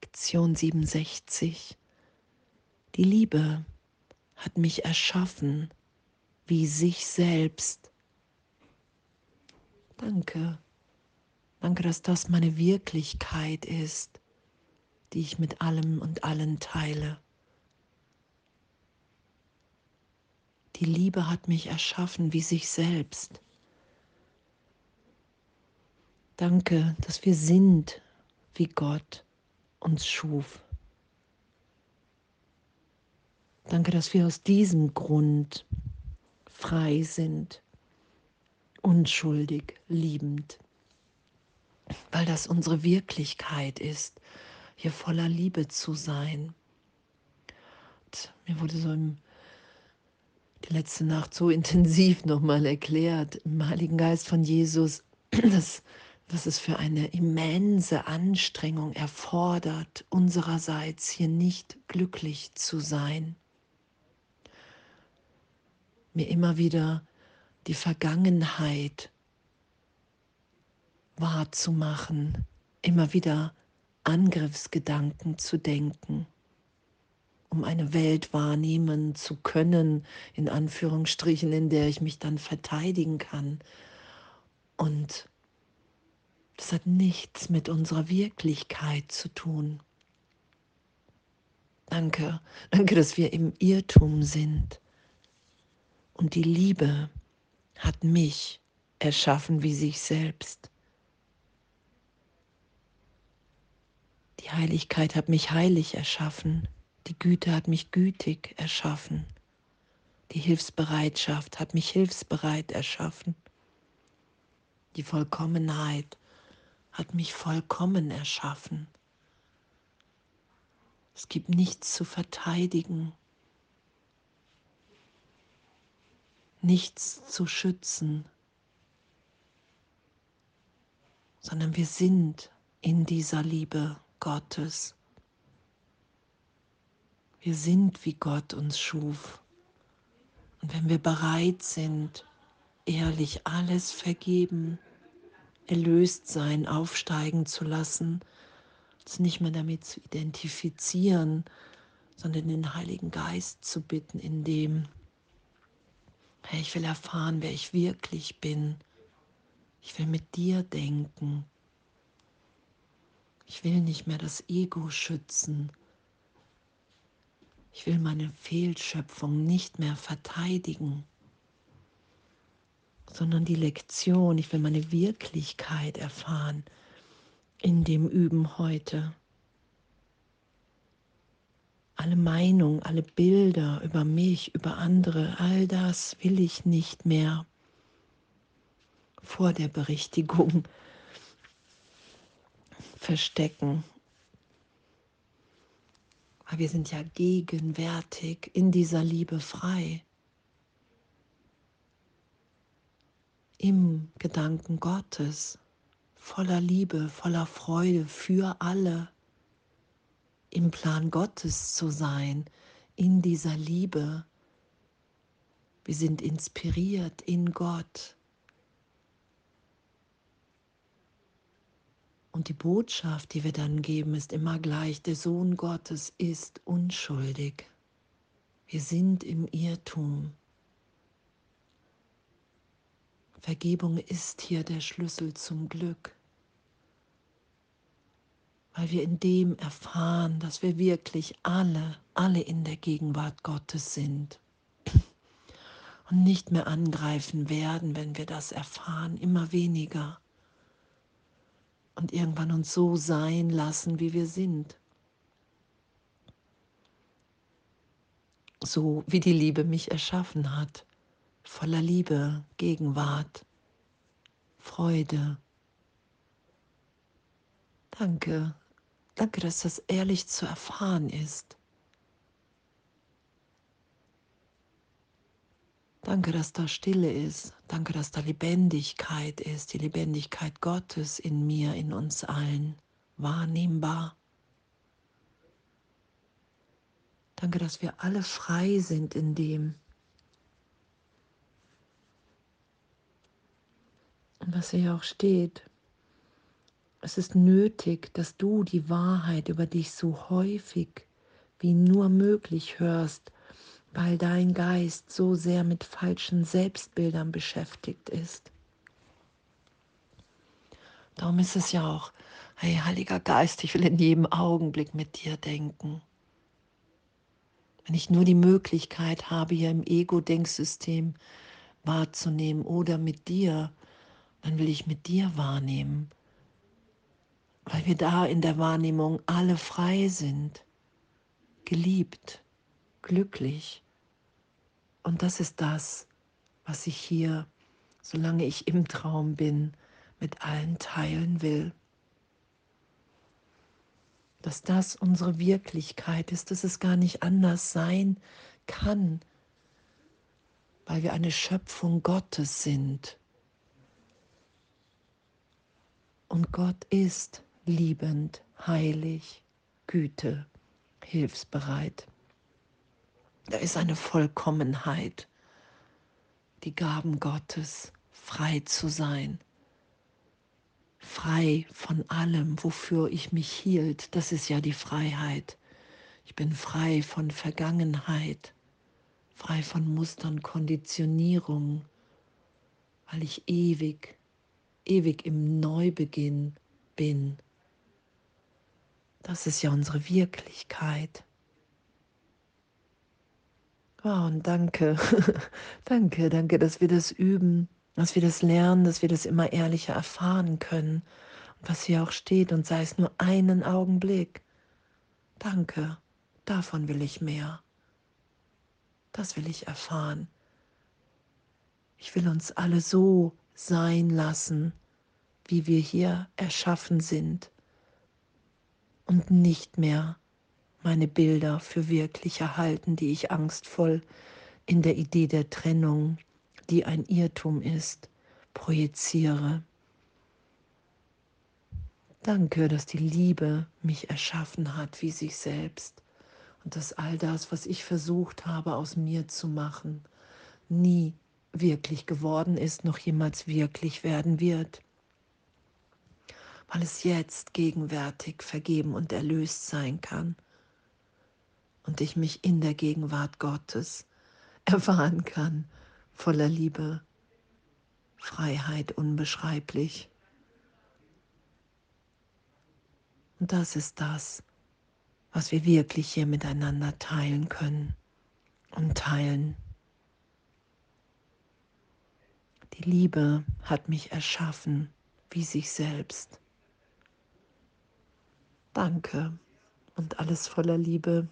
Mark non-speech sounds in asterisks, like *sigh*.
Lektion 67. Die Liebe hat mich erschaffen wie sich selbst. Danke. Danke, dass das meine Wirklichkeit ist, die ich mit allem und allen teile. Die Liebe hat mich erschaffen wie sich selbst. Danke, dass wir sind, wie Gott uns schuf. Danke, dass wir aus diesem Grund frei sind, unschuldig, liebend, weil das unsere Wirklichkeit ist, hier voller Liebe zu sein. Und mir wurde so im, die letzte Nacht so *laughs* intensiv nochmal erklärt im Heiligen Geist von Jesus, *clears throat* dass was es für eine immense Anstrengung erfordert, unsererseits hier nicht glücklich zu sein. Mir immer wieder die Vergangenheit wahrzumachen, immer wieder Angriffsgedanken zu denken, um eine Welt wahrnehmen zu können, in Anführungsstrichen, in der ich mich dann verteidigen kann. Und das hat nichts mit unserer Wirklichkeit zu tun. Danke, danke, dass wir im Irrtum sind. Und die Liebe hat mich erschaffen wie sich selbst. Die Heiligkeit hat mich heilig erschaffen. Die Güte hat mich gütig erschaffen. Die Hilfsbereitschaft hat mich hilfsbereit erschaffen. Die Vollkommenheit hat mich vollkommen erschaffen. Es gibt nichts zu verteidigen, nichts zu schützen, sondern wir sind in dieser Liebe Gottes. Wir sind, wie Gott uns schuf. Und wenn wir bereit sind, ehrlich alles vergeben, erlöst sein aufsteigen zu lassen, uns nicht mehr damit zu identifizieren, sondern den Heiligen Geist zu bitten, in dem, Herr, ich will erfahren, wer ich wirklich bin. Ich will mit dir denken. Ich will nicht mehr das Ego schützen. Ich will meine Fehlschöpfung nicht mehr verteidigen sondern die Lektion. Ich will meine Wirklichkeit erfahren in dem Üben heute. Alle Meinungen, alle Bilder über mich, über andere, all das will ich nicht mehr vor der Berichtigung *laughs* verstecken. Weil wir sind ja gegenwärtig in dieser Liebe frei. Im Gedanken Gottes, voller Liebe, voller Freude für alle, im Plan Gottes zu sein, in dieser Liebe. Wir sind inspiriert in Gott. Und die Botschaft, die wir dann geben, ist immer gleich, der Sohn Gottes ist unschuldig. Wir sind im Irrtum. Vergebung ist hier der Schlüssel zum Glück, weil wir in dem erfahren, dass wir wirklich alle, alle in der Gegenwart Gottes sind. Und nicht mehr angreifen werden, wenn wir das erfahren, immer weniger. Und irgendwann uns so sein lassen, wie wir sind. So wie die Liebe mich erschaffen hat voller Liebe, Gegenwart, Freude. Danke, danke, dass das ehrlich zu erfahren ist. Danke, dass da Stille ist. Danke, dass da Lebendigkeit ist, die Lebendigkeit Gottes in mir, in uns allen, wahrnehmbar. Danke, dass wir alle frei sind in dem, was hier auch steht, Es ist nötig, dass du die Wahrheit über dich so häufig wie nur möglich hörst, weil dein Geist so sehr mit falschen Selbstbildern beschäftigt ist. Darum ist es ja auch, hey Heiliger Geist, ich will in jedem Augenblick mit dir denken. Wenn ich nur die Möglichkeit habe, hier im Ego-Denksystem wahrzunehmen oder mit dir, dann will ich mit dir wahrnehmen, weil wir da in der Wahrnehmung alle frei sind, geliebt, glücklich. Und das ist das, was ich hier, solange ich im Traum bin, mit allen teilen will. Dass das unsere Wirklichkeit ist, dass es gar nicht anders sein kann, weil wir eine Schöpfung Gottes sind. Und Gott ist liebend, heilig, Güte, hilfsbereit. Da ist eine Vollkommenheit, die Gaben Gottes, frei zu sein, frei von allem, wofür ich mich hielt. Das ist ja die Freiheit. Ich bin frei von Vergangenheit, frei von Mustern, Konditionierung, weil ich ewig, ewig im Neubeginn bin. Das ist ja unsere Wirklichkeit. Oh, und danke, *laughs* danke, danke, dass wir das üben, dass wir das lernen, dass wir das immer ehrlicher erfahren können. Und was hier auch steht, und sei es nur einen Augenblick. Danke, davon will ich mehr. Das will ich erfahren. Ich will uns alle so sein lassen, wie wir hier erschaffen sind und nicht mehr meine Bilder für wirklich erhalten, die ich angstvoll in der Idee der Trennung, die ein Irrtum ist, projiziere. Danke, dass die Liebe mich erschaffen hat wie sich selbst und dass all das, was ich versucht habe aus mir zu machen, nie wirklich geworden ist, noch jemals wirklich werden wird, weil es jetzt gegenwärtig vergeben und erlöst sein kann und ich mich in der Gegenwart Gottes erfahren kann, voller Liebe, Freiheit unbeschreiblich. Und das ist das, was wir wirklich hier miteinander teilen können und teilen. Die Liebe hat mich erschaffen wie sich selbst. Danke und alles voller Liebe.